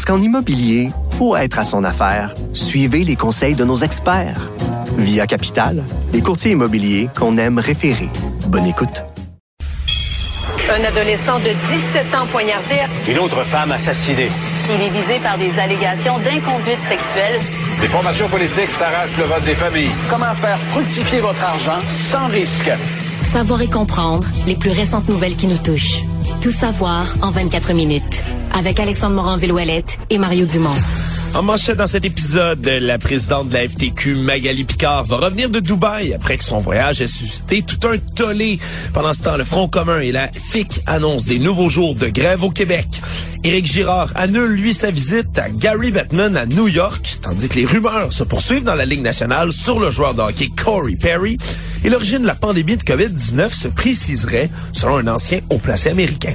Parce qu'en immobilier, pour être à son affaire, suivez les conseils de nos experts. Via Capital, les courtiers immobiliers qu'on aime référer. Bonne écoute. Un adolescent de 17 ans poignardé. Une autre femme assassinée. Il est visé par des allégations d'inconduite sexuelle. Des formations politiques s'arrachent le vote des familles. Comment faire fructifier votre argent sans risque? Savoir et comprendre les plus récentes nouvelles qui nous touchent. Tout savoir en 24 minutes. Avec Alexandre Morin-Villouellette et Mario Dumont. En manchette dans cet épisode, la présidente de la FTQ, Magali Picard, va revenir de Dubaï après que son voyage ait suscité tout un tollé. Pendant ce temps, le Front commun et la FIC annoncent des nouveaux jours de grève au Québec. Éric Girard annule, lui, sa visite à Gary Bettman à New York, tandis que les rumeurs se poursuivent dans la Ligue nationale sur le joueur de hockey Corey Perry. Et l'origine de la pandémie de COVID-19 se préciserait selon un ancien haut placé américain.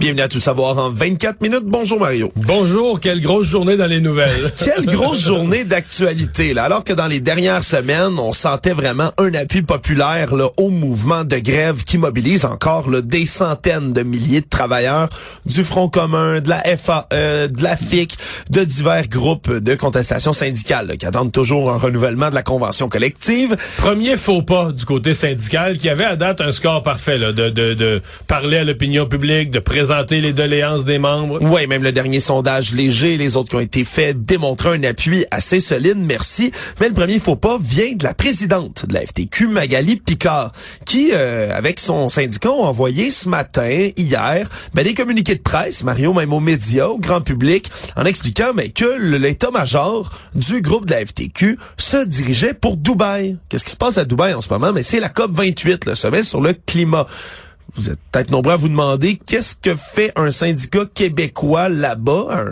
Bienvenue à Tout savoir en 24 minutes. Bonjour Mario. Bonjour, quelle grosse journée dans les nouvelles. quelle grosse journée d'actualité. Là. Alors que dans les dernières semaines, on sentait vraiment un appui populaire là, au mouvement de grève qui mobilise encore là, des centaines de milliers de travailleurs du Front commun, de la FAE, de la FIC, de divers groupes de contestation syndicale là, qui attendent toujours un renouvellement de la convention collective. Premier faux pas du côté syndical qui avait à date un score parfait là, de, de, de parler à l'opinion publique, de présenter les doléances des membres. Oui, même le dernier sondage léger, les autres qui ont été faits démontraient un appui assez solide, merci. Mais le premier faux pas vient de la présidente de la FTQ, Magali Picard, qui, euh, avec son syndicat, ont envoyé ce matin, hier, ben, des communiqués de presse, Mario, même aux médias, au grand public, en expliquant mais, que l'état-major du groupe de la FTQ se dirigeait pour Dubaï. Qu'est-ce qui se passe à Dubaï en ce moment? Mais c'est la COP 28, le sommet sur le climat vous êtes peut-être nombreux à vous demander qu'est-ce que fait un syndicat québécois là-bas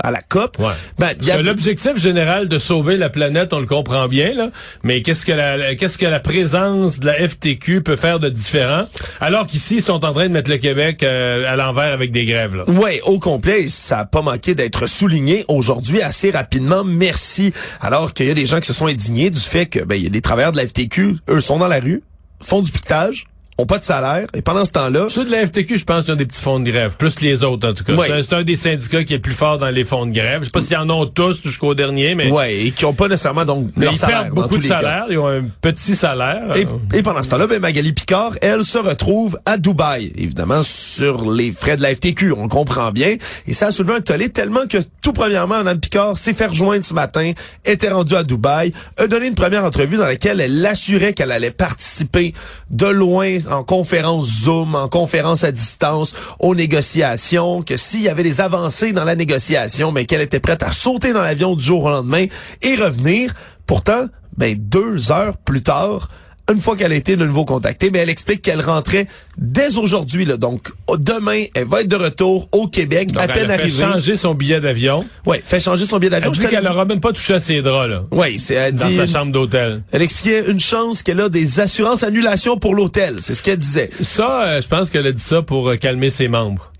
à la COP? Ouais. Ben, l'objectif général de sauver la planète, on le comprend bien là, mais qu'est-ce que la qu'est-ce que la présence de la FTQ peut faire de différent alors qu'ici ils sont en train de mettre le Québec euh, à l'envers avec des grèves. Ouais, au complet, ça a pas manqué d'être souligné aujourd'hui assez rapidement. Merci. Alors qu'il y a des gens qui se sont indignés du fait que ben il y a des travailleurs de la FTQ, eux sont dans la rue, font du piquetage ont pas de salaire. Et pendant ce temps-là... Ceux de la FTQ, je pense qu'ils ont des petits fonds de grève. Plus les autres, en tout cas. C'est un des syndicats qui est le plus fort dans les fonds de grève. Je sais pas s'ils en ont tous jusqu'au dernier, mais... Ouais, et qui ont pas nécessairement donc mais leur ils salaire. perdent beaucoup de salaire. Ils ont un petit salaire. Et, et pendant ce temps-là, ben, Magali Picard, elle, se retrouve à Dubaï. Évidemment, sur les frais de la FTQ. On comprend bien. Et ça a soulevé un tollé tellement que, tout premièrement, Mme Picard s'est fait rejoindre ce matin, était rendue à Dubaï, a donné une première entrevue dans laquelle elle assurait qu'elle allait participer de loin en conférence Zoom, en conférence à distance, aux négociations, que s'il y avait des avancées dans la négociation, mais qu'elle était prête à sauter dans l'avion du jour au lendemain et revenir. Pourtant, ben deux heures plus tard, une fois qu'elle a été de nouveau contactée, mais elle explique qu'elle rentrait dès aujourd'hui. Là, donc, demain, elle va être de retour au Québec, donc à peine elle a fait arrivée. changer son billet d'avion. Oui, fait changer son billet d'avion. Elle dit qu'elle n'aura même pas touché à ses draps, là. Oui, c'est elle Dans dit, sa chambre d'hôtel. Elle expliquait une chance qu'elle a des assurances annulation pour l'hôtel. C'est ce qu'elle disait. Ça, euh, je pense qu'elle a dit ça pour euh, calmer ses membres.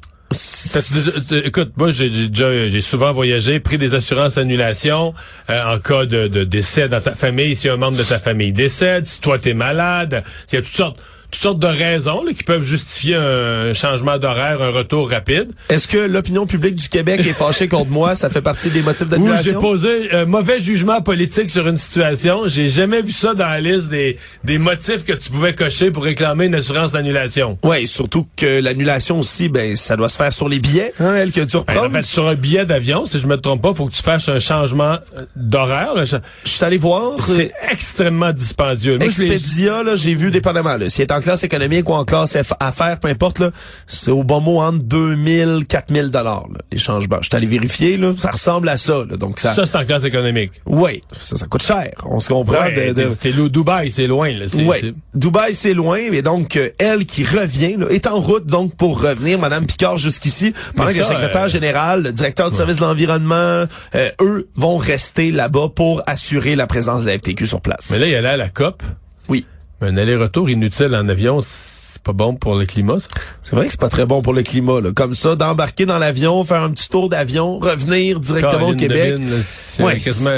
Écoute, moi j'ai j'ai souvent voyagé, pris des assurances annulation euh, en cas de, de décès dans ta famille, si un membre de ta famille décède, si toi t'es malade, il y a toutes sortes toutes sortes de raisons là, qui peuvent justifier un changement d'horaire, un retour rapide. Est-ce que l'opinion publique du Québec est fâchée contre moi? Ça fait partie des motifs d'annulation? j'ai posé un mauvais jugement politique sur une situation. J'ai jamais vu ça dans la liste des, des motifs que tu pouvais cocher pour réclamer une assurance d'annulation. Oui, surtout que l'annulation aussi, ben ça doit se faire sur les billets, hein, elle que tu Ben, reprends. en fait, sur un billet d'avion, si je me trompe pas, faut que tu fasses un changement euh, d'horaire. Je- suis allé voir. C'est extrêmement dispendieux. Moi, Expedia, là, j'ai vu dépendamment. Là, si elle est en classe économique ou en classe affaires, peu importe, là, c'est au bon mot entre 2000, 4000 dollars, les changements. Je suis allé vérifier, là, ça ressemble à ça, là. Donc, ça, Ça, c'est en classe économique. oui, ça, ça coûte cher. On se comprend Ouais, de, de- C'était le Dubaï, c'est loin. Là. C'est- Dubaï, c'est loin, mais donc euh, elle qui revient, là, est en route donc pour revenir, Madame Picard jusqu'ici, pendant que le secrétaire euh, général, le directeur du service de l'environnement, euh, eux vont rester là-bas pour assurer la présence de la FTQ sur place. Mais là, il y a là la COP. Un aller-retour inutile en avion, c'est pas bon pour le climat, ça? C'est vrai que c'est pas très bon pour le climat, là. Comme ça, d'embarquer dans l'avion, faire un petit tour d'avion, revenir directement au Québec. C'est Ouais, quasiment...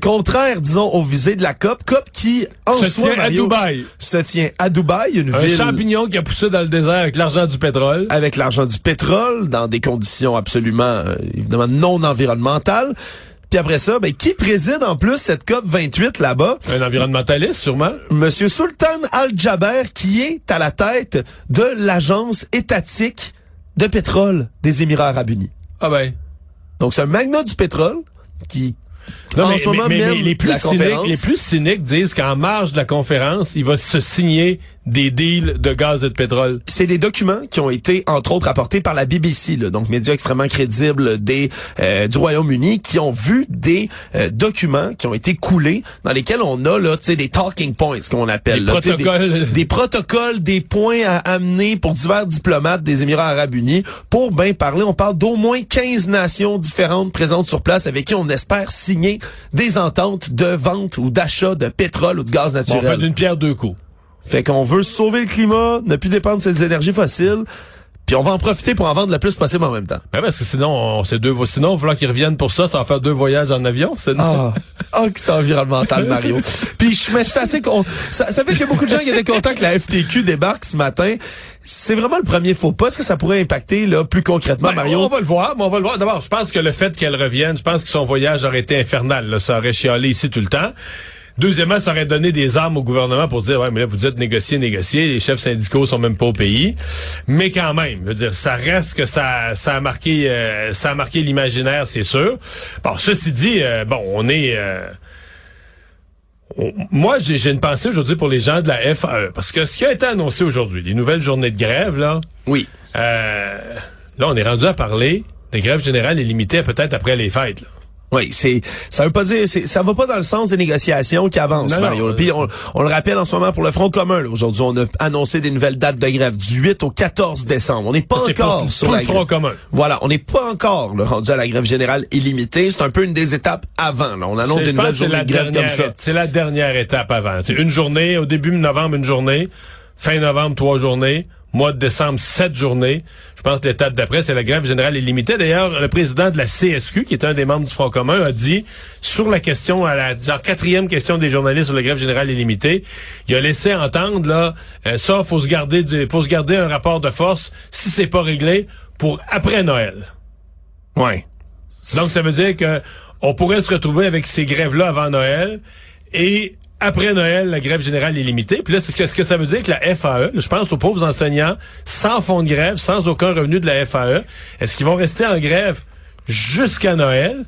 Contraire, disons, au visée de la COP. COP qui, en Se soi, tient à Dubaï. se tient à Dubaï, une Un ville champignon qui a poussé dans le désert avec l'argent du pétrole. avec l'argent du pétrole, dans des conditions absolument, euh, évidemment, non environnementales. Puis après ça, ben, qui préside en plus cette COP 28 là-bas? Un environnementaliste, sûrement. Monsieur Sultan Al-Jaber, qui est à la tête de l'agence étatique de pétrole des Émirats arabes unis. Ah ben. Donc, c'est un magnat du pétrole qui, Non, en mais, ce moment mais- mais même, les, plus cyniques, les plus cyniques disent qu'en marge de la conférence, il va se signer des deals de gaz et de pétrole. c'est des documents qui ont été entre autres apportés par la BBC, là, donc média extrêmement crédible des euh, du Royaume-Uni, qui ont vu des euh, documents qui ont été coulés dans lesquels on a là, tu sais, des talking points qu'on appelle, Des là, protocoles. des, protocoles, des points à amener pour divers diplomates des Émirats Arabes Unis pour bien parler. On parle d'au moins 15 nations différentes présentes sur place avec qui on espère signer des ententes de vente ou d'achat de pétrole ou de gaz Bon, on naturel. fait d'une pierre deux coups. Fait qu'on veut sauver le climat, ne plus dépendre de ces énergies fossiles, puis on va en profiter pour en vendre le plus possible en même temps. Ben parce que sinon, on, c'est deux, sinon, falloir qu'ils reviennent pour ça, ça va faire deux voyages en avion. C'est Ah, ah que c'est environnemental, Mario. Puis je suis assez con. Ça, ça fait qu'il y a beaucoup de gens qui étaient contents que la FTQ débarque ce matin. C'est vraiment le premier faux pas. Est-ce que ça pourrait impacter là plus concrètement, Ben, Mario? On va le voir, mais on va le voir. D'abord, je pense que le fait qu'elle revienne, je pense que son voyage aurait été infernal. Là. Ça aurait chialé ici tout le temps. Deuxièmement, ça aurait donné des armes au gouvernement pour dire, ouais, mais là, vous dites négocier, négocier. Les chefs syndicaux sont même pas au pays. Mais quand même, je veux dire, ça reste que ça, ça a marqué, euh, ça a marqué l'imaginaire, c'est sûr. Bon, ceci dit, euh, bon, on est, euh, moi, j'ai j'ai une pensée aujourd'hui pour les gens de la FAE. Parce que ce qui a été annoncé aujourd'hui, les nouvelles journées de grève, là, Oui. euh, là, on est rendu à parler des grèves générales et limitées peut-être après les fêtes. Là. Oui, c'est ça veut pas dire c'est ça va pas dans le sens des négociations qui avancent Non, Mario. euh, Puis on, on le rappelle en ce moment pour le Front commun aujourd'hui, on a annoncé des nouvelles dates de grève du 8 au 14 décembre. On n'est pas encore pour sur tout la le Front grève. commun. Voilà, on n'est pas encore là, rendu à la grève générale illimitée, c'est un peu une des étapes avant là. On annonce C'est- des nouvelles journées de grève comme ça. C'est la dernière étape avant. C'est une journée, au début novembre, une journée. Fin novembre, trois journées. Mois de décembre, sept journées. Je pense que l'étape d'après, c'est la grève générale illimitée. D'ailleurs, le président de la CSQ, qui est un des membres du Front commun, a dit, sur la question, à la genre quatrième question des journalistes sur la grève générale illimitée, il a laissé entendre, là, euh, ça, faut se garder du- faut se garder un rapport de force, si c'est pas réglé, pour après Noël. Ouais. Donc, ça veut dire que on pourrait se retrouver avec ces grèves-là avant Noël et après Noël, la grève générale est limitée. Puis là, c'est ce que, que ça veut dire que la FAE, je pense aux pauvres enseignants, sans fonds de grève, sans aucun revenu de la FAE, est-ce qu'ils vont rester en grève jusqu'à Noël?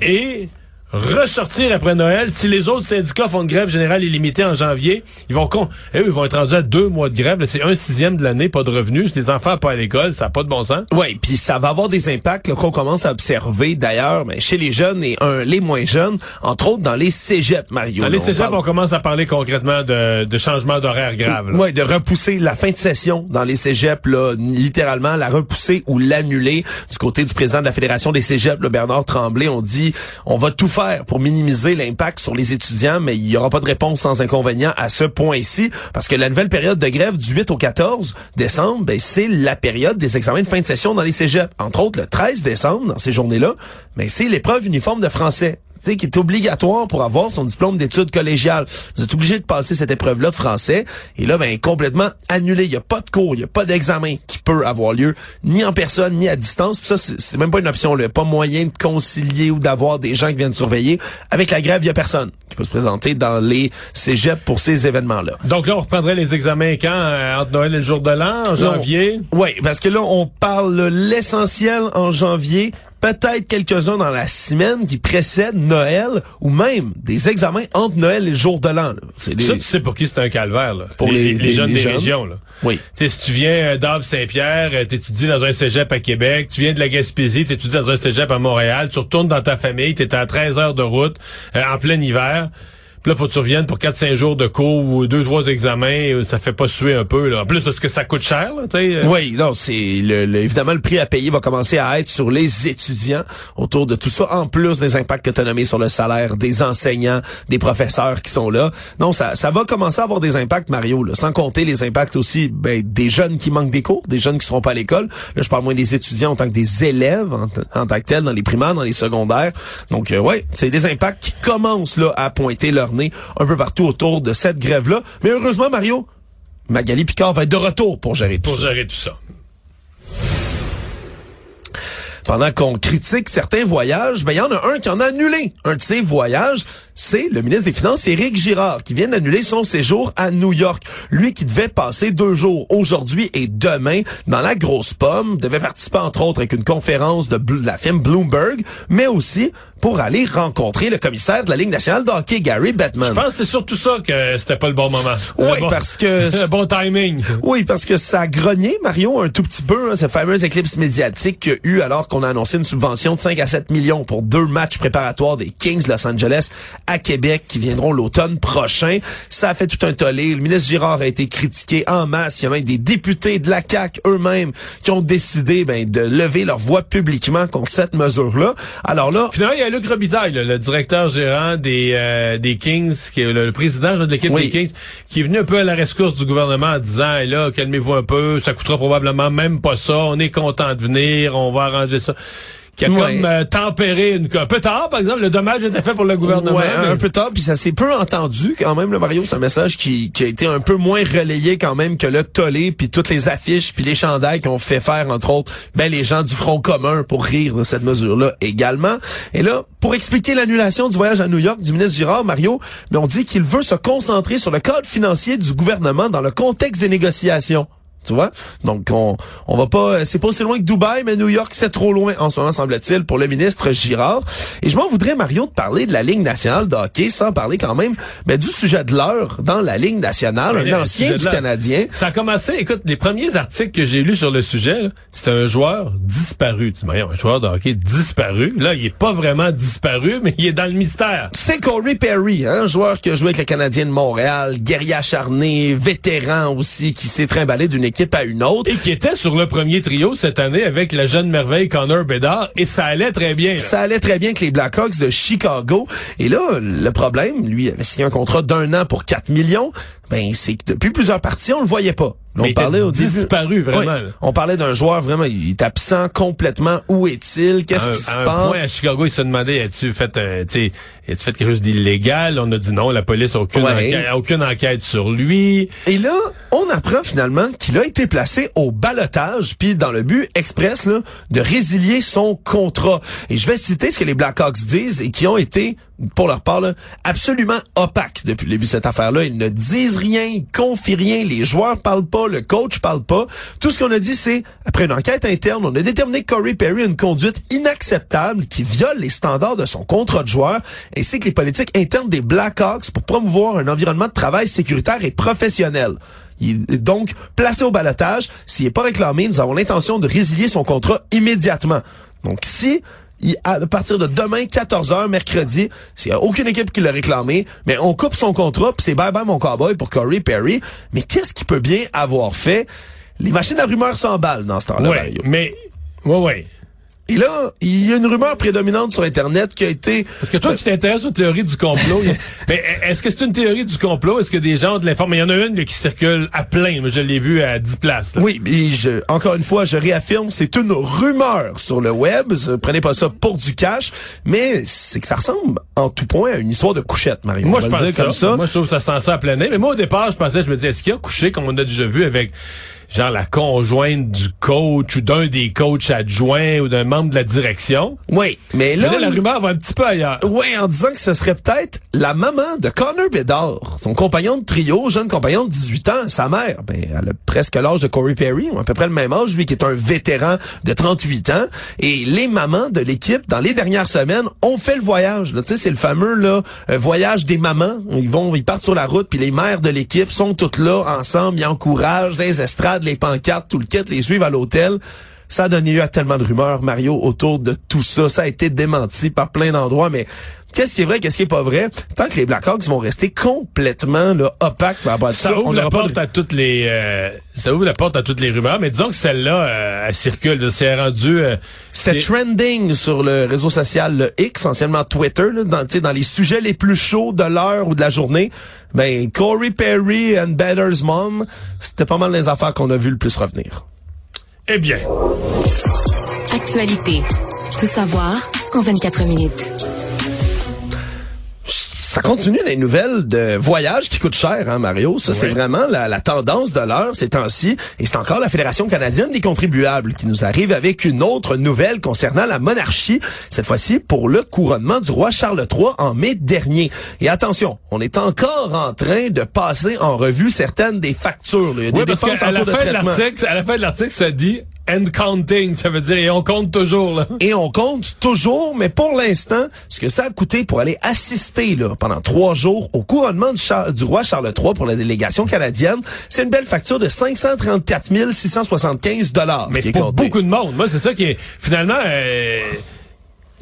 Et ressortir après Noël. Si les autres syndicats font une grève générale illimitée en janvier, ils vont con et eux, ils vont être rendus à deux mois de grève. C'est un sixième de l'année, pas de revenus. Si les enfants pas à l'école, ça n'a pas de bon sens. Oui, puis ça va avoir des impacts qu'on commence à observer d'ailleurs mais chez les jeunes et un, les moins jeunes, entre autres dans les cégeps, Mario. Dans les on cégeps, parle- on commence à parler concrètement de, de changement d'horaire grave. Ouais, de repousser la fin de session dans les cégeps, là, littéralement, la repousser ou l'annuler. Du côté du président de la Fédération des cégeps, le Bernard Tremblay, on dit on va tout faire pour minimiser l'impact sur les étudiants, mais il y aura pas de réponse sans inconvénient à ce point-ci, parce que la nouvelle période de grève du 8 au 14 décembre, ben, c'est la période des examens de fin de session dans les cégeps. Entre autres, le 13 décembre, dans ces journées-là, ben, c'est l'épreuve uniforme de français sais, qui est obligatoire pour avoir son diplôme d'études collégiales. Vous êtes obligé de passer cette épreuve-là de français. Et là, ben, complètement annulé. Il n'y a pas de cours, il n'y a pas d'examen qui peut avoir lieu, ni en personne, ni à distance. Puis ça, c'est même pas une option. Il n'y a pas moyen de concilier ou d'avoir des gens qui viennent surveiller. Avec la grève, il n'y a personne qui peut se présenter dans les cégeps pour ces événements-là. Donc là, on reprendrait les examens quand? euh, entre Noël et le jour de l'an, en janvier? Oui, parce que là, on parle l'essentiel en janvier peut-être quelques-uns dans la semaine qui précède Noël ou même des examens entre Noël et le jour de l'an. Ça, tu sais pour qui c'est un calvaire, là. Pour les- les- jeunes des jeunes. régions, là. Oui. Tu sais, si tu viens euh, d'Ave-Saint-Pierre, euh, t'étudies dans un cégep à Québec, tu viens de la Gaspésie, t'étudies dans un cégep à Montréal, tu retournes dans ta famille, t'es à 13 heures de route, euh, en plein hiver. Puis là, faut que tu reviennes pour 4-5 jours de cours ou deux, trois examens. euh, Ça fait pas suer un peu, là. En plus, parce que ça coûte cher, là, tu sais. euh. Oui, non, c'est le, le- évidemment le prix à payer va commencer à être sur les étudiants autour de tout ça, en plus des impacts que tu as nommés sur le salaire des enseignants, des professeurs qui sont là. Non, ça, ça va commencer à avoir des impacts, Mario, là, sans compter les impacts aussi ben, des jeunes qui manquent des cours, des jeunes qui seront pas à l'école. Là, je parle moins des étudiants en tant que des élèves en tant que tels dans les primaires, dans les secondaires. Donc, euh, ouais, c'est des impacts qui commencent là à pointer leur un peu partout autour de cette grève-là. Mais heureusement, Mario, Magali Picard va être de retour pour gérer tout Pour ça. gérer tout ça. pendant qu'on critique certains voyages, ben il y en a un qui en a annulé. Un de ces voyages, c'est le ministre des Finances, Éric Girard, qui vient d'annuler son séjour à New York. Lui qui devait passer deux jours, aujourd'hui et demain, dans la grosse pomme, devait participer entre autres avec une conférence de, la firme Bloomberg, mais aussi pour aller rencontrer le commissaire de la Ligue nationale de hockey, Gary Bettman. Je pense que c'est surtout ça que c'était pas le bon moment. Oui, Le bon- parce que- le bon timing. Oui, parce que ça a grogné, Mario, un tout petit peu, hein, cette fameuse éclipse médiatique qu'il y a eu alors qu'on a annoncé une subvention de 5 à 7 millions pour deux matchs préparatoires des Kings de Los Angeles à Québec qui viendront l'automne prochain. Ça a fait tout un tollé. Le ministre Girard a été critiqué en masse. Il y a même des députés de la CAQ eux-mêmes qui ont décidé ben, de lever leur voix publiquement contre cette mesure-là. Alors là, Finalement, il y a Luc Robitaille, là, le directeur gérant des, euh, des Kings, qui est le, le président de l'équipe Oui. des Kings, qui est venu un peu à la rescousse du gouvernement en disant, Hey, là, calmez-vous un peu, ça coûtera probablement même pas ça, on est content de venir, on va arranger ça. Qui a Ouais. comme euh, tempéré une... Un peu tard, par exemple, le dommage était fait pour le gouvernement. Ouais, mais- un peu tard, puis ça s'est peu entendu quand même, le Mario. C'est un message qui, qui a été un peu moins relayé quand même que le tollé, puis toutes les affiches, puis les chandails qu'on fait faire, entre autres, ben les gens du Front commun pour rire de cette mesure-là également. Et là, pour expliquer l'annulation du voyage à New York du ministre Girard, Mario, ben on dit qu'il veut se concentrer sur le cadre financier du gouvernement dans le contexte des négociations. Tu vois? Donc, on, on va pas, c'est pas aussi loin que Dubaï, mais New York, c'est trop loin en ce moment, semble-t-il, pour le ministre Girard. Et je m'en voudrais, Mario, de parler de la Ligue nationale de hockey sans parler quand même ben, du sujet de l'heure dans la Ligue nationale, Mais un ancien du. Canadien. Ça a commencé, écoute, les premiers articles que j'ai lus sur le sujet, c'était un joueur disparu. Tu voyons, un joueur de hockey disparu. Là, il est pas vraiment disparu, mais il est dans le mystère. C'est Corey Perry, hein, un joueur qui a joué avec le Canadien de Montréal, guerrier acharné, vétéran aussi, qui s'est trimballé d'une équipe à une autre. Et qui était sur le premier trio cette année avec la jeune merveille Connor Bedard, et ça allait très bien. là. Ça allait très bien avec les Blackhawks de Chicago. Et là, le problème, lui avait signé un contrat d'un an pour 4 millions. Ben, c'est que depuis plusieurs parties, on le voyait pas. Il on parlait début. disparu, vraiment, Oui. on parlait d'un joueur vraiment, il est absent complètement. Où est-il? Qu'est-ce qui se un passe? point, à Chicago, il se demandait, as-tu fait, un, tu sais, as-tu fait quelque chose d'illégal? On a dit non, la police a aucune, Ouais. enquête, a aucune enquête sur lui. Et là, on apprend finalement qu'il a été placé au balotage, puis dans le but express là, de résilier son contrat. Et je vais citer ce que les Blackhawks disent et qui ont été, pour leur part, là, absolument opaques depuis le début de cette affaire-là. Ils ne disent rien, ils confient rien, les joueurs parlent pas, le coach parle pas. Tout ce qu'on a dit, c'est, après une enquête interne, on a déterminé que Corey Perry a une conduite inacceptable qui viole les standards de son contrat de joueur, ainsi que les politiques internes des Blackhawks pour promouvoir un environnement de travail sécuritaire et professionnel. Il est donc placé au balotage. S'il n'est pas réclamé, nous avons l'intention de résilier son contrat immédiatement. Donc si à partir de demain, 14h, mercredi, s'il n'y a aucune équipe qui l'a réclamé, mais on coupe son contrat, puis c'est bye-bye mon cowboy pour Corey Perry. Mais qu'est-ce qu'il peut bien avoir fait? Les machines à rumeurs s'emballent dans ce temps-là, ouais, Mario. mais, ouais, ouais. Et là, il y a une rumeur prédominante sur Internet qui a été... Parce que toi, tu t'intéresses aux théories du complot. mais est-ce que c'est une théorie du complot? Est-ce que des gens de l'information? Mais il y en a une là, qui circule à plein. Moi, je l'ai vu à 10 places. là. Oui, et je, encore une fois, je réaffirme, c'est une rumeur sur le web. Ne Prenez pas ça pour du cash, mais c'est que ça ressemble en tout point à une histoire de couchette, Mario. Moi, je pense ça. comme ça. Moi, je trouve que ça sent ça à plein nez. Mais moi, au départ, je pensais, je me disais, est-ce qu'il y a couché, comme on a déjà vu avec genre la conjointe du coach ou d'un des coachs adjoints ou d'un membre de la direction. Oui, mais Mais là, là, la rumeur va un petit peu ailleurs. Oui, en disant que ce serait peut-être la maman de Connor Bedard, son compagnon de trio, jeune compagnon de 18 ans, sa mère. Ben, elle a presque l'âge de Corey Perry, ou à peu près le même âge, lui qui est un vétéran de 38 ans. Et les mamans de l'équipe, dans les dernières semaines, ont fait le voyage. là. Tu sais, c'est le fameux là euh, voyage des mamans. Ils vont, ils partent sur la route, puis les mères de l'équipe sont toutes là ensemble, ils encouragent les estrades, les pancartes, tout le kit, les suivent à l'hôtel. Ça a donné lieu à tellement de rumeurs, Mario, autour de tout ça. Ça a été démenti par plein d'endroits, mais qu'est-ce qui est vrai, qu'est-ce qui est pas vrai? Tant que les Blackhawks vont rester complètement là, opaques par rapport à Ça ça, ouvre on la porte de... à toutes les euh, ça ouvre la porte à toutes les rumeurs, mais disons que celle-là euh, elle circule, c'est rendu euh, C'était trending sur le réseau social le X, anciennement Twitter, là, dans, tu sais, dans les sujets les plus chauds de l'heure ou de la journée. Ben, Corey Perry and Better's Mom, c'était pas mal les affaires qu'on a vu le plus revenir. Eh bien, Actualité. Tout savoir en 24 minutes. Ça continue les nouvelles de voyages qui coûtent cher, hein, Mario. Ça, c'est vraiment la, la tendance de l'heure ces temps-ci. Et c'est encore la Fédération canadienne des contribuables qui nous arrive avec une autre nouvelle concernant la monarchie, cette fois-ci pour le couronnement du roi Charles III en mai dernier. Et attention, on est encore en train de passer en revue certaines des factures. là. Il y a des oui, dépenses en cours de traitement. à la fin de l'article, ça dit and counting, ça veut dire et on compte toujours là. Et on compte toujours, mais pour l'instant, ce que ça a coûté pour aller assister là, pendant trois jours au couronnement du, Char- du roi Charles III pour la délégation canadienne, c'est une belle facture de 534 675 dollars. Mais c'est pour beaucoup de monde. Moi, c'est ça qui est finalement euh,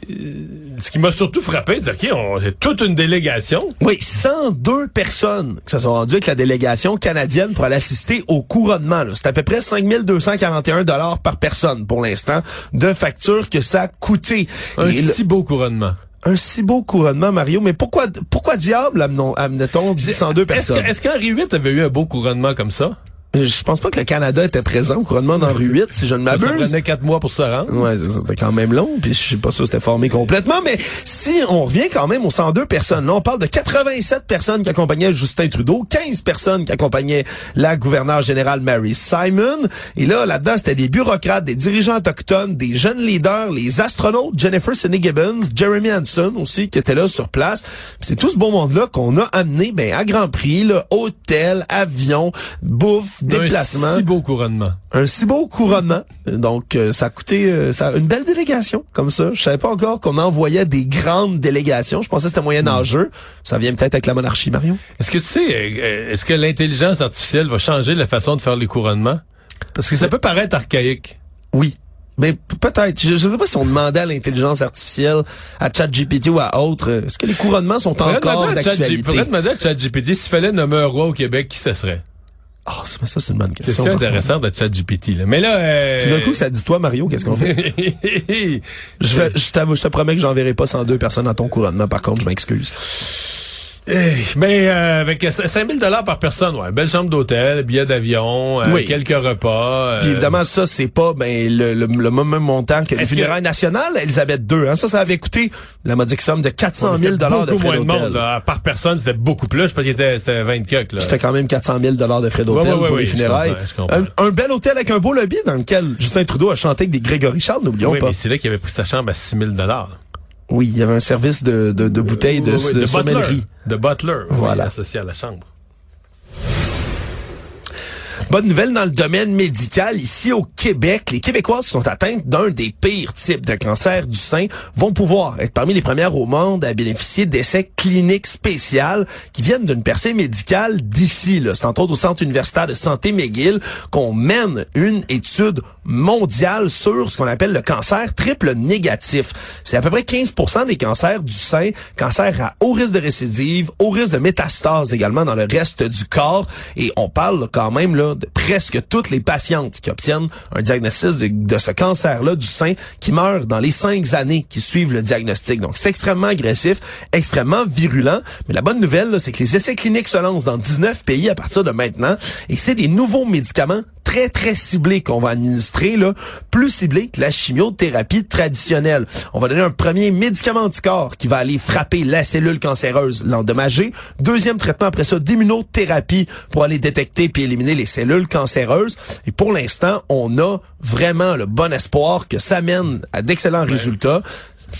ce qui m'a surtout frappé, c'est OK, on c'est toute une délégation. Oui, 102 personnes qui se sont rendues avec la délégation canadienne pour aller assister au couronnement. C'est à peu près 5241 dollars par personne pour l'instant de facture que ça a coûté. Un Et le- si beau couronnement. un si beau couronnement, Mario, mais pourquoi, pourquoi diable amenait-on 102 Est-ce personnes? est-ce qu'Henri VIII avait eu un beau couronnement comme ça? Je pense pas que le Canada était présent au couronnement d'Henri VIII, si je ne Ça m'abuse. prenait quatre mois pour se rendre. Ouais, c'était quand même long, puis je suis pas sûr que c'était formé complètement, mais si on revient quand même aux 102 personnes, là, on parle de 87 personnes qui accompagnaient Justin Trudeau, 15 personnes qui accompagnaient la gouverneure générale Mary Simon, et là, là-dedans, c'était des bureaucrates, des dirigeants autochtones, des jeunes leaders, les astronautes, Jennifer Sidney Gibbons, Jeremy Hanson aussi, qui étaient là sur place. C'est tout ce beau monde-là qu'on a amené, ben, à grand prix, là, hôtel, avion, bouffe, déplacement Un si beau couronnement. un si beau couronnement. Donc, euh, ça a coûté euh, ça, une belle délégation, comme ça. Je savais pas encore qu'on envoyait des grandes délégations. Je pensais que c'était moyen âgeux. Ça vient peut-être avec la monarchie, Marion. Est-ce que tu sais, euh, est-ce que l'intelligence artificielle va changer la façon de faire les couronnements? Parce que ça peut paraître archaïque. Oui. Mais peut-être. Je, je sais pas si on demandait à l'intelligence artificielle, à ChatGPT ou à autre, euh, est-ce que les couronnements sont encore d'actualité? Faudrait demander à ChatGPT s'il fallait nommer un roi au Québec, qui ce serait? Ah, ça, ça, c'est une bonne question. C'est intéressant de ChatGPT, là. Mais là, euh... Tout d'un coup, ça dit toi, Mario, qu'est-ce qu'on fait? je, vais- je t'avoue, je te promets que j'enverrai pas 102 personnes à ton couronnement. Par contre, je m'excuse. Eh, Mais euh, avec 5000 dollars par personne, ouais, belle chambre d'hôtel, billet d'avion, euh, Oui. quelques repas. Puis euh, évidemment, ça, c'est pas ben, le, le, le même montant que les que- funérailles nationales, Elisabeth II. Hein? Ça, ça avait coûté la modique somme de 400 000 c'était de frais moins de d'hôtel. Par personne, c'était beaucoup plus. Je pense qu'il était, c'était 20 coques, là. C'était quand même 400 000 de frais d'hôtel Ouais, ouais, pour ouais, les je funérailles. comprends, je comprends. Un, un bel hôtel avec un beau lobby dans lequel Justin Trudeau a chanté avec des Grégory Charles, n'oublions Oui, pas. mais c'est là qu'il avait pris sa chambre à 6000 dollars. Oui, il y avait un service de, de, de bouteilles de, Oui, oui, de de sommellerie. butler. De butler. Voilà. associé à la chambre. Bonne nouvelle dans le domaine médical. Ici au Québec, les Québécoises qui sont atteintes d'un des pires types de cancer du sein vont pouvoir être parmi les premières au monde à bénéficier d'essais cliniques spéciaux qui viennent d'une percée médicale d'ici. C'est entre autres au Centre universitaire de santé McGill qu'on mène une étude mondiale sur ce qu'on appelle le cancer triple négatif. C'est à peu près 15% des cancers du sein, cancer à haut risque de récidive, haut risque de métastase également dans le reste du corps. Et on parle quand même là, de presque toutes les patientes qui obtiennent un diagnostic de, de ce cancer-là du sein qui meurent dans les cinq années qui suivent le diagnostic. Donc c'est extrêmement agressif, extrêmement virulent. Mais la bonne nouvelle, c'est que les essais cliniques se lancent dans 19 pays à partir de maintenant. Et c'est des nouveaux médicaments très, très ciblée qu'on va administrer, là, plus ciblée que la chimiothérapie traditionnelle. On va donner un premier médicament anticorps qui va aller frapper la cellule cancéreuse, l'endommager. Deuxième traitement après ça, d'immunothérapie pour aller détecter puis éliminer les cellules cancéreuses. Et pour l'instant, on a vraiment le bon espoir que ça mène à d'excellents résultats.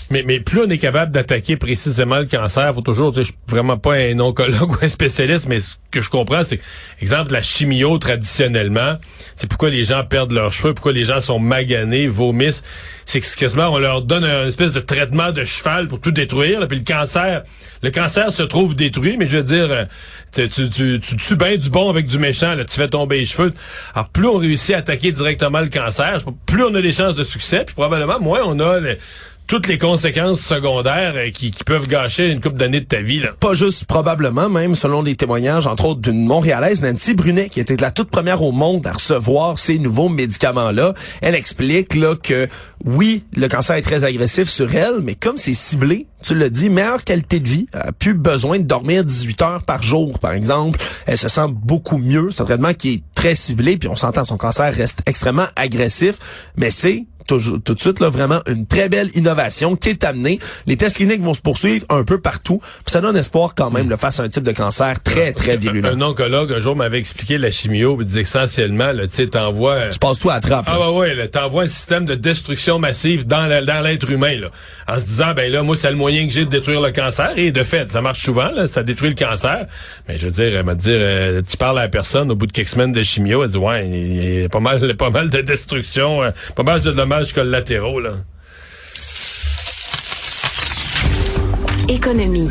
Mais, mais plus on est capable d'attaquer précisément le cancer, faut toujours, je suis vraiment pas un oncologue ou un spécialiste, mais ce que je comprends, c'est, exemple, la chimio traditionnellement, c'est pourquoi les gens perdent leurs cheveux, pourquoi les gens sont maganés, vomissent. C'est que quasiment, on leur donne un espèce de traitement de cheval pour tout détruire, là, puis le cancer, le cancer se trouve détruit, mais je veux dire, euh, tu, tu, tu, tu tues bien du bon avec du méchant, là, tu fais tomber les cheveux. Alors, plus on réussit à attaquer directement le cancer, plus on a des chances de succès, puis probablement moins on a toutes les conséquences secondaires euh, qui, peuvent gâcher une couple d'années de ta vie. Là. Pas juste probablement, même selon les témoignages, entre autres d'une Montréalaise, Nancy Brunet, qui était la toute première au monde à recevoir ces nouveaux médicaments-là. Elle explique là que oui, le cancer est très agressif sur elle, mais comme c'est ciblé, tu l'as dit, meilleure qualité de vie, elle a plus besoin de dormir 18 heures par jour, par exemple. Elle se sent beaucoup mieux. C'est un traitement qui est très ciblé, puis on s'entend, son cancer reste extrêmement agressif, mais c'est tout, tout, de suite là vraiment une très belle innovation qui est amenée. Les tests cliniques vont se poursuivre un peu partout. ça donne espoir quand même le face à un type de cancer très très virulent. Un, oncologue un jour m'avait expliqué la chimio, il disait essentiellement tu sais t'envoies Tu passes tout à trappe. Ah bah ouais, t'envoies un système de destruction massive dans dans l'être humain là. En se disant ben là moi c'est le moyen que j'ai de détruire le cancer et de fait ça marche souvent là, ça détruit le cancer. Mais je veux dire elle m'a dire euh, tu parles à la personne au bout de quelques semaines de chimio, elle dit ouais, il y a pas mal pas mal de destruction, euh, pas mal de dommages collatéraux, là. Économie.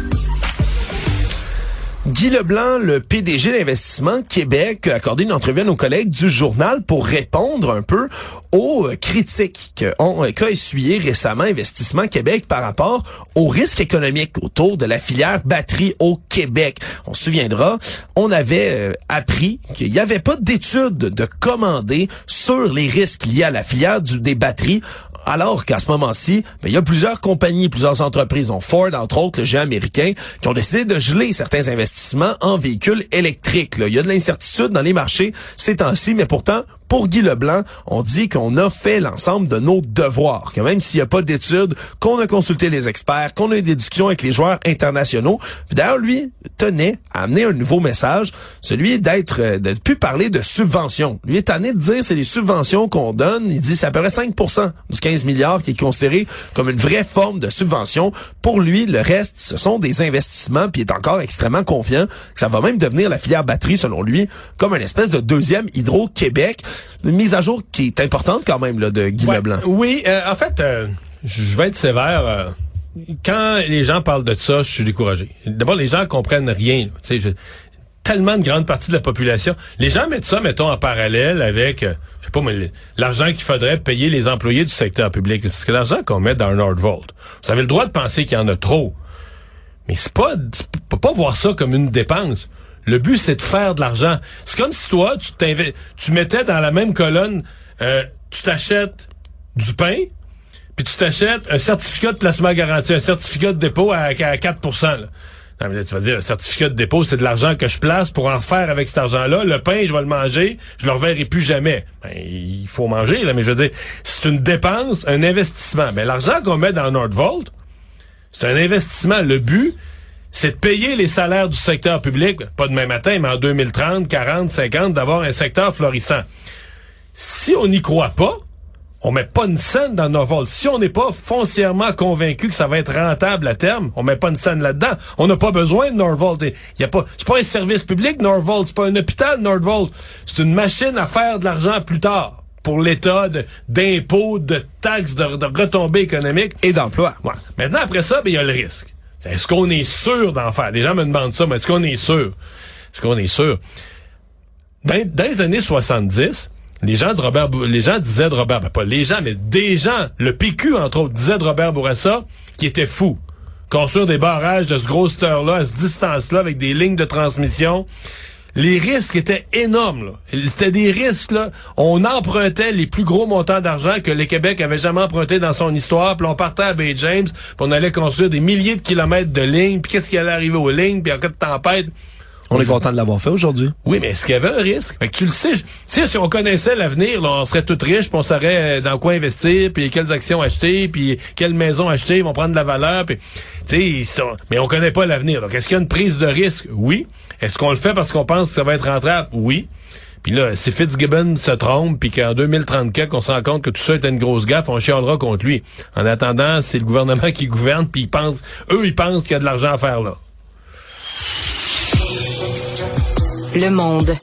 Guy Leblanc, le PDG d'Investissement Québec, a accordé une entrevue à nos collègues du journal pour répondre un peu aux critiques qu'a essuyé récemment Investissement Québec par rapport aux risques économiques autour de la filière batterie au Québec. On se souviendra, on avait euh, appris qu'il n'y avait pas d'études de commandées sur les risques liés à la filière des batteries alors qu'à ce moment-ci, ben, il y a plusieurs compagnies, plusieurs entreprises, dont Ford, entre autres, le géant américain, qui ont décidé de geler certains investissements en véhicules électriques. Il y a de l'incertitude dans les marchés ces temps-ci, mais pourtant, pour Guy Leblanc, on dit qu'on a fait l'ensemble de nos devoirs, que même s'il n'y a pas d'études, qu'on a consulté les experts, qu'on a eu des discussions avec les joueurs internationaux. D'ailleurs, lui tenait à amener un nouveau message, celui d'être, euh, de plus parler de subventions. Lui est tanné de dire c'est les subventions qu'on donne. Il dit c'est à peu près 5% du 15 milliards qui est considéré comme une vraie forme de subvention. Pour lui, le reste, ce sont des investissements, puis il est encore extrêmement confiant que ça va même devenir la filière batterie, selon lui, comme une espèce de deuxième Hydro-Québec une mise à jour qui est importante quand même là, de Guy Leblanc. Oui, euh, en fait, euh, je vais être sévère. Euh, quand les gens parlent de ça, je suis découragé. D'abord, les gens comprennent rien. Tu sais, tellement de grande partie de la population. Les gens mettent ça, mettons, en parallèle avec, je sais pas, l'argent qu'il faudrait payer les employés du secteur public. Parce que l'argent qu'on met dans Nordvolt, vous avez le droit de penser qu'il y en a trop. Mais c'est pas, tu peux pas voir ça comme une dépense. Le but, c'est de faire de l'argent. C'est comme si toi, tu tu mettais dans la même colonne, euh, tu t'achètes du pain, puis tu t'achètes un certificat de placement garanti, un certificat de dépôt à, 4 là. Mais tu vas dire, le certificat de dépôt, c'est de l'argent que je place pour en faire avec cet argent-là. Le pain, je vais le manger, je le reverrai plus jamais. Ben, il faut manger, là, mais je veux dire, c'est une dépense, un investissement. Mais l'argent qu'on met dans Nordvolt, c'est un investissement. Le but, c'est de payer les salaires du secteur public, pas demain matin, mais en 2030, 40, 50, d'avoir un secteur florissant. Si on n'y croit pas, on met pas une scène dans Norvolt. Si on n'est pas foncièrement convaincu que ça va être rentable à terme, on met pas une scène là-dedans. On n'a pas besoin de Norvolt. Il y a pas, c'est pas un service public Norvolt, c'est pas un hôpital Norvolt. C'est une machine à faire de l'argent plus tard pour l'État d'impôts, de, taxes, de, retombées économiques. Et d'emplois. Maintenant, après ça, ben, il y a le risque. Est-ce qu'on est sûr d'en faire? Les gens me demandent ça, mais est-ce qu'on est sûr? Est-ce qu'on est sûr? Dans, les années 70, les gens de Robert, les gens disaient de Robert, ben pas les gens, mais des gens, le PQ, entre autres, disait de Robert Bourassa qui était fou. Construire des barrages de ce gros là à ce distance-là, avec des lignes de transmission les risques étaient énormes. C'était des risques. Là. On empruntait les plus gros montants d'argent que le Québec avait jamais emprunté dans son histoire. Puis on partait à Bay James, puis on allait construire des milliers de kilomètres de lignes. Puis qu'est-ce qui allait arriver aux lignes? Puis en cas de tempête, On est content de l'avoir fait aujourd'hui. Oui, mais est-ce qu'il y avait un risque? Fait que tu le sais. je- tu sais, si on connaissait l'avenir, on serait tous riches, puis on saurait euh, dans quoi investir, puis quelles actions acheter, puis quelles maisons acheter, ils vont prendre de la valeur, puis tu sais, ils sont- mais on connaît pas l'avenir. Donc, est-ce qu'il y a une prise de risque? Oui. Est-ce qu'on le fait parce qu'on pense que ça va être rentable? Oui. Puis là, si Fitzgibbon se trompe, puis qu'en 2034, qu'on se rend compte que tout ça était une grosse gaffe, on chialera contre lui. En attendant, c'est le gouvernement qui gouverne, puis ils pensent, eux, ils pensent qu'il y a de l'argent à faire là. Le monde.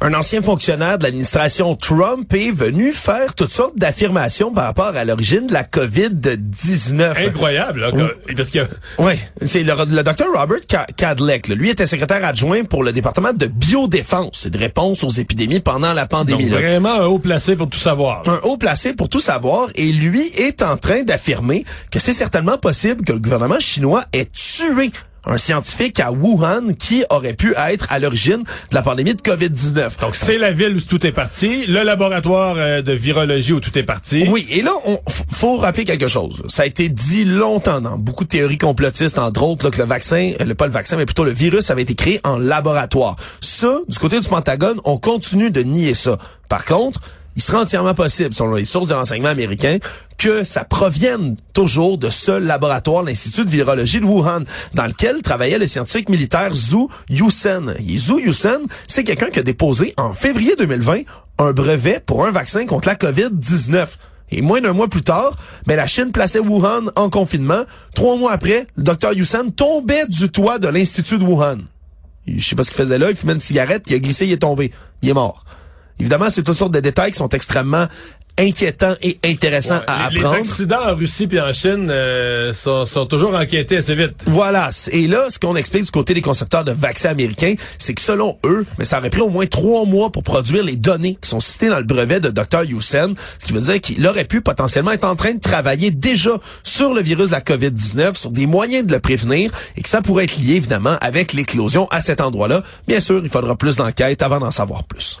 Un ancien fonctionnaire de l'administration Trump est venu faire toutes sortes d'affirmations par rapport à l'origine de la COVID-19. Incroyable, là, que- parce que Oui, c'est le, le docteur Robert Ca- Cadleck. Lui était secrétaire adjoint pour le département de biodéfense et de réponse aux épidémies pendant la donc, pandémie. là. vraiment un haut placé pour tout savoir. un haut placé pour tout savoir et lui est en train d'affirmer que c'est certainement possible que le gouvernement chinois ait tué un scientifique à Wuhan qui aurait pu être à l'origine de la pandémie de COVID-19. Donc, c'est la ville où tout est parti, le laboratoire euh, de virologie où tout est parti. Oui, et là, on faut rappeler quelque chose. Ça a été dit longtemps dans beaucoup de théories complotistes, entre autres, là, que le vaccin, euh, le, pas le vaccin, mais plutôt le virus avait été créé en laboratoire. Ça, du côté du Pentagone, on continue de nier ça. Par contre, il sera entièrement possible, selon les sources de renseignement américains, que ça provienne toujours de ce laboratoire, l'Institut de virologie de Wuhan, dans lequel travaillait le scientifique militaire Zhu Yusen. Zhu Yusen, c'est quelqu'un qui a déposé en février 2020 un brevet pour un vaccin contre la COVID-19. Et moins d'un mois plus tard, ben, la Chine plaçait Wuhan en confinement. Trois mois après, le docteur Yusen tombait du toit de l'Institut de Wuhan. Je sais pas ce qu'il faisait là, il fumait une cigarette, il a glissé, il est tombé. Il est mort. Évidemment, c'est toutes sortes de détails qui sont extrêmement inquiétants et intéressants à les, les apprendre. accidents en Russie puis en Chine euh, sont, sont toujours enquêtés assez vite. Voilà. Et là, ce qu'on explique du côté des concepteurs de vaccins américains, c'est que selon eux, mais ça aurait pris au moins trois mois pour produire les données qui sont citées dans le brevet de Dr. Youssef, ce qui veut dire qu'il aurait pu potentiellement être en train de travailler déjà sur le virus de la COVID-19, sur des moyens de le prévenir, et que ça pourrait être lié évidemment avec l'éclosion à cet endroit-là. Bien sûr, il faudra plus d'enquêtes avant d'en savoir plus.